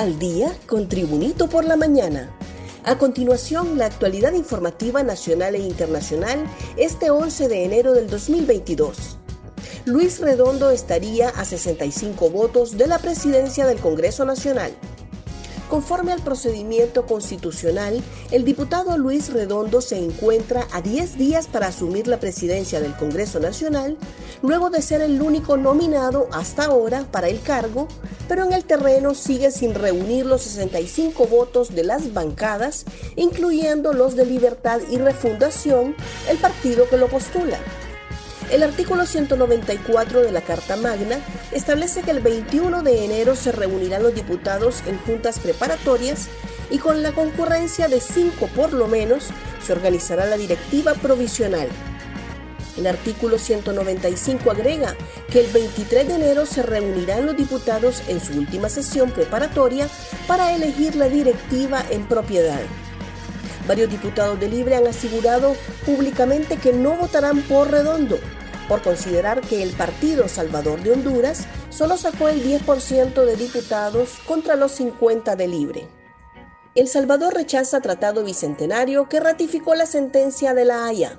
al día con Tribunito por la mañana. A continuación, la actualidad informativa nacional e internacional este 11 de enero del 2022. Luis Redondo estaría a 65 votos de la presidencia del Congreso Nacional. Conforme al procedimiento constitucional, el diputado Luis Redondo se encuentra a 10 días para asumir la presidencia del Congreso Nacional, luego de ser el único nominado hasta ahora para el cargo, pero en el terreno sigue sin reunir los 65 votos de las bancadas, incluyendo los de Libertad y Refundación, el partido que lo postula. El artículo 194 de la Carta Magna establece que el 21 de enero se reunirán los diputados en juntas preparatorias y con la concurrencia de cinco por lo menos se organizará la directiva provisional. El artículo 195 agrega que el 23 de enero se reunirán los diputados en su última sesión preparatoria para elegir la directiva en propiedad. Varios diputados de Libre han asegurado públicamente que no votarán por Redondo, por considerar que el Partido Salvador de Honduras solo sacó el 10% de diputados contra los 50 de Libre. El Salvador rechaza tratado bicentenario que ratificó la sentencia de la Haya.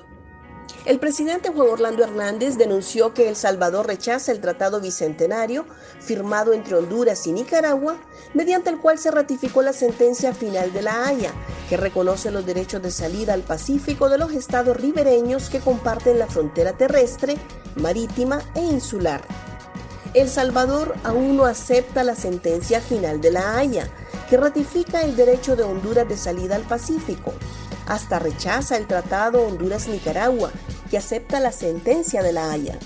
El presidente Juan Orlando Hernández denunció que El Salvador rechaza el Tratado Bicentenario firmado entre Honduras y Nicaragua, mediante el cual se ratificó la sentencia final de la Haya, que reconoce los derechos de salida al Pacífico de los estados ribereños que comparten la frontera terrestre, marítima e insular. El Salvador aún no acepta la sentencia final de la Haya, que ratifica el derecho de Honduras de salida al Pacífico. Hasta rechaza el Tratado Honduras-Nicaragua, que acepta la sentencia de la Haya.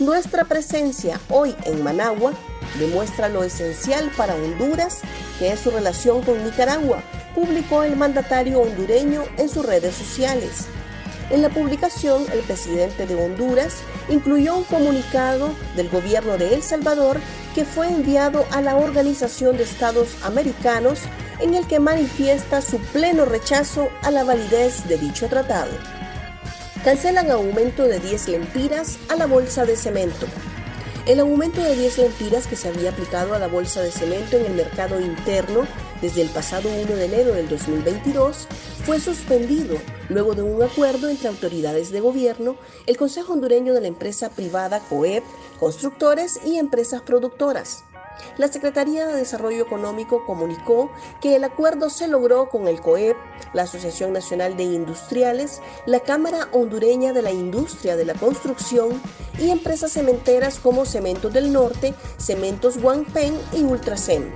Nuestra presencia hoy en Managua demuestra lo esencial para Honduras, que es su relación con Nicaragua, publicó el mandatario hondureño en sus redes sociales. En la publicación, el presidente de Honduras incluyó un comunicado del gobierno de El Salvador que fue enviado a la Organización de Estados Americanos en el que manifiesta su pleno rechazo a la validez de dicho tratado cancelan aumento de 10 lempiras a la bolsa de cemento. El aumento de 10 lempiras que se había aplicado a la bolsa de cemento en el mercado interno desde el pasado 1 de enero del 2022 fue suspendido luego de un acuerdo entre autoridades de gobierno, el Consejo Hondureño de la empresa privada COEP, constructores y empresas productoras. La Secretaría de Desarrollo Económico comunicó que el acuerdo se logró con el COEP, la Asociación Nacional de Industriales, la Cámara Hondureña de la Industria de la Construcción y empresas cementeras como Cementos del Norte, Cementos Guangpen y Ultracem.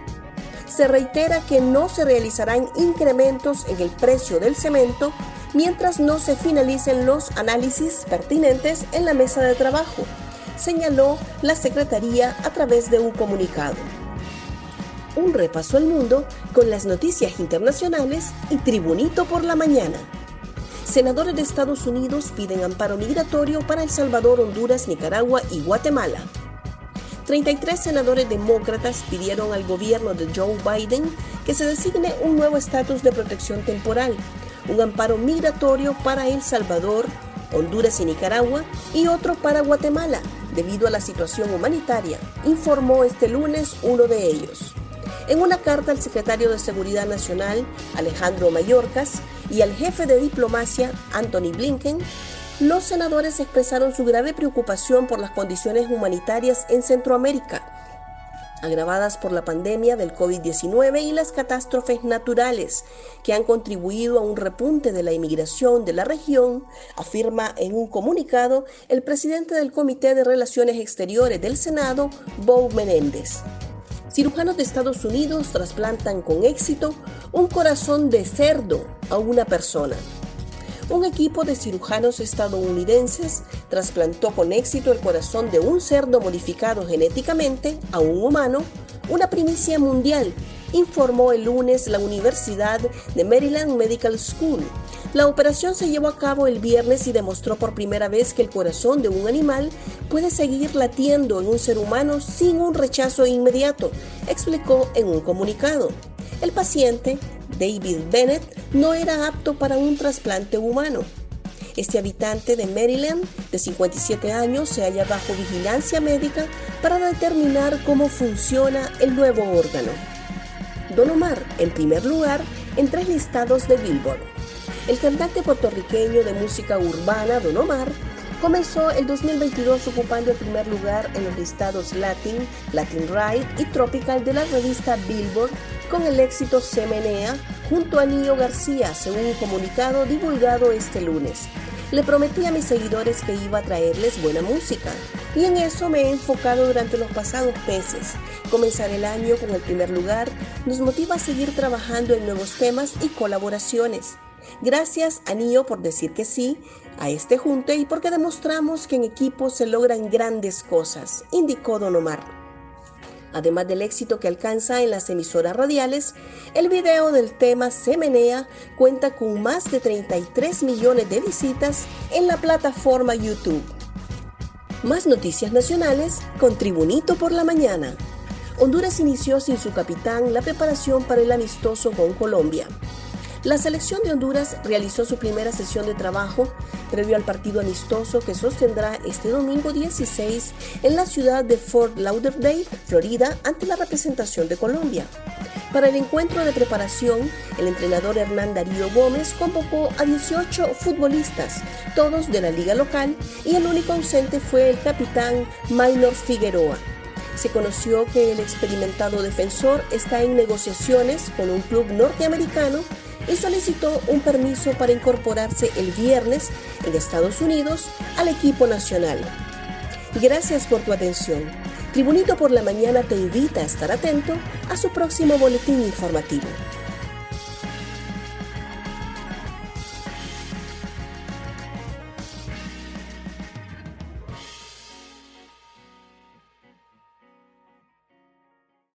Se reitera que no se realizarán incrementos en el precio del cemento mientras no se finalicen los análisis pertinentes en la mesa de trabajo señaló la Secretaría a través de un comunicado. Un repaso al mundo con las noticias internacionales y Tribunito por la mañana. Senadores de Estados Unidos piden amparo migratorio para El Salvador, Honduras, Nicaragua y Guatemala. 33 senadores demócratas pidieron al gobierno de Joe Biden que se designe un nuevo estatus de protección temporal, un amparo migratorio para El Salvador, Honduras y Nicaragua y otro para Guatemala, debido a la situación humanitaria, informó este lunes uno de ellos. En una carta al secretario de Seguridad Nacional, Alejandro Mayorkas, y al jefe de diplomacia, Anthony Blinken, los senadores expresaron su grave preocupación por las condiciones humanitarias en Centroamérica agravadas por la pandemia del COVID-19 y las catástrofes naturales que han contribuido a un repunte de la inmigración de la región, afirma en un comunicado el presidente del Comité de Relaciones Exteriores del Senado, Bob Menéndez. Cirujanos de Estados Unidos trasplantan con éxito un corazón de cerdo a una persona un equipo de cirujanos estadounidenses trasplantó con éxito el corazón de un cerdo modificado genéticamente a un humano, una primicia mundial, informó el lunes la Universidad de Maryland Medical School. La operación se llevó a cabo el viernes y demostró por primera vez que el corazón de un animal puede seguir latiendo en un ser humano sin un rechazo inmediato, explicó en un comunicado. El paciente, David Bennett, no era apto para un trasplante humano. Este habitante de Maryland, de 57 años, se halla bajo vigilancia médica para determinar cómo funciona el nuevo órgano. Don Omar en primer lugar en tres listados de Billboard. El cantante puertorriqueño de música urbana Don Omar comenzó el 2022 ocupando el primer lugar en los listados Latin, Latin Ride y Tropical de la revista Billboard con el éxito Semenea junto a Nio García, según un comunicado divulgado este lunes. Le prometí a mis seguidores que iba a traerles buena música y en eso me he enfocado durante los pasados meses. Comenzar el año con el primer lugar nos motiva a seguir trabajando en nuevos temas y colaboraciones. Gracias a Nio por decir que sí a este junte y porque demostramos que en equipo se logran grandes cosas, indicó Don Omar. Además del éxito que alcanza en las emisoras radiales, el video del tema Semenea cuenta con más de 33 millones de visitas en la plataforma YouTube. Más noticias nacionales con Tribunito por la Mañana. Honduras inició sin su capitán la preparación para el amistoso con Colombia. La selección de Honduras realizó su primera sesión de trabajo previo al partido amistoso que sostendrá este domingo 16 en la ciudad de Fort Lauderdale, Florida, ante la representación de Colombia. Para el encuentro de preparación, el entrenador Hernán Darío Gómez convocó a 18 futbolistas, todos de la liga local, y el único ausente fue el capitán Maynor Figueroa. Se conoció que el experimentado defensor está en negociaciones con un club norteamericano y solicitó un permiso para incorporarse el viernes en Estados Unidos al equipo nacional. Gracias por tu atención. Tribunito por la Mañana te invita a estar atento a su próximo boletín informativo.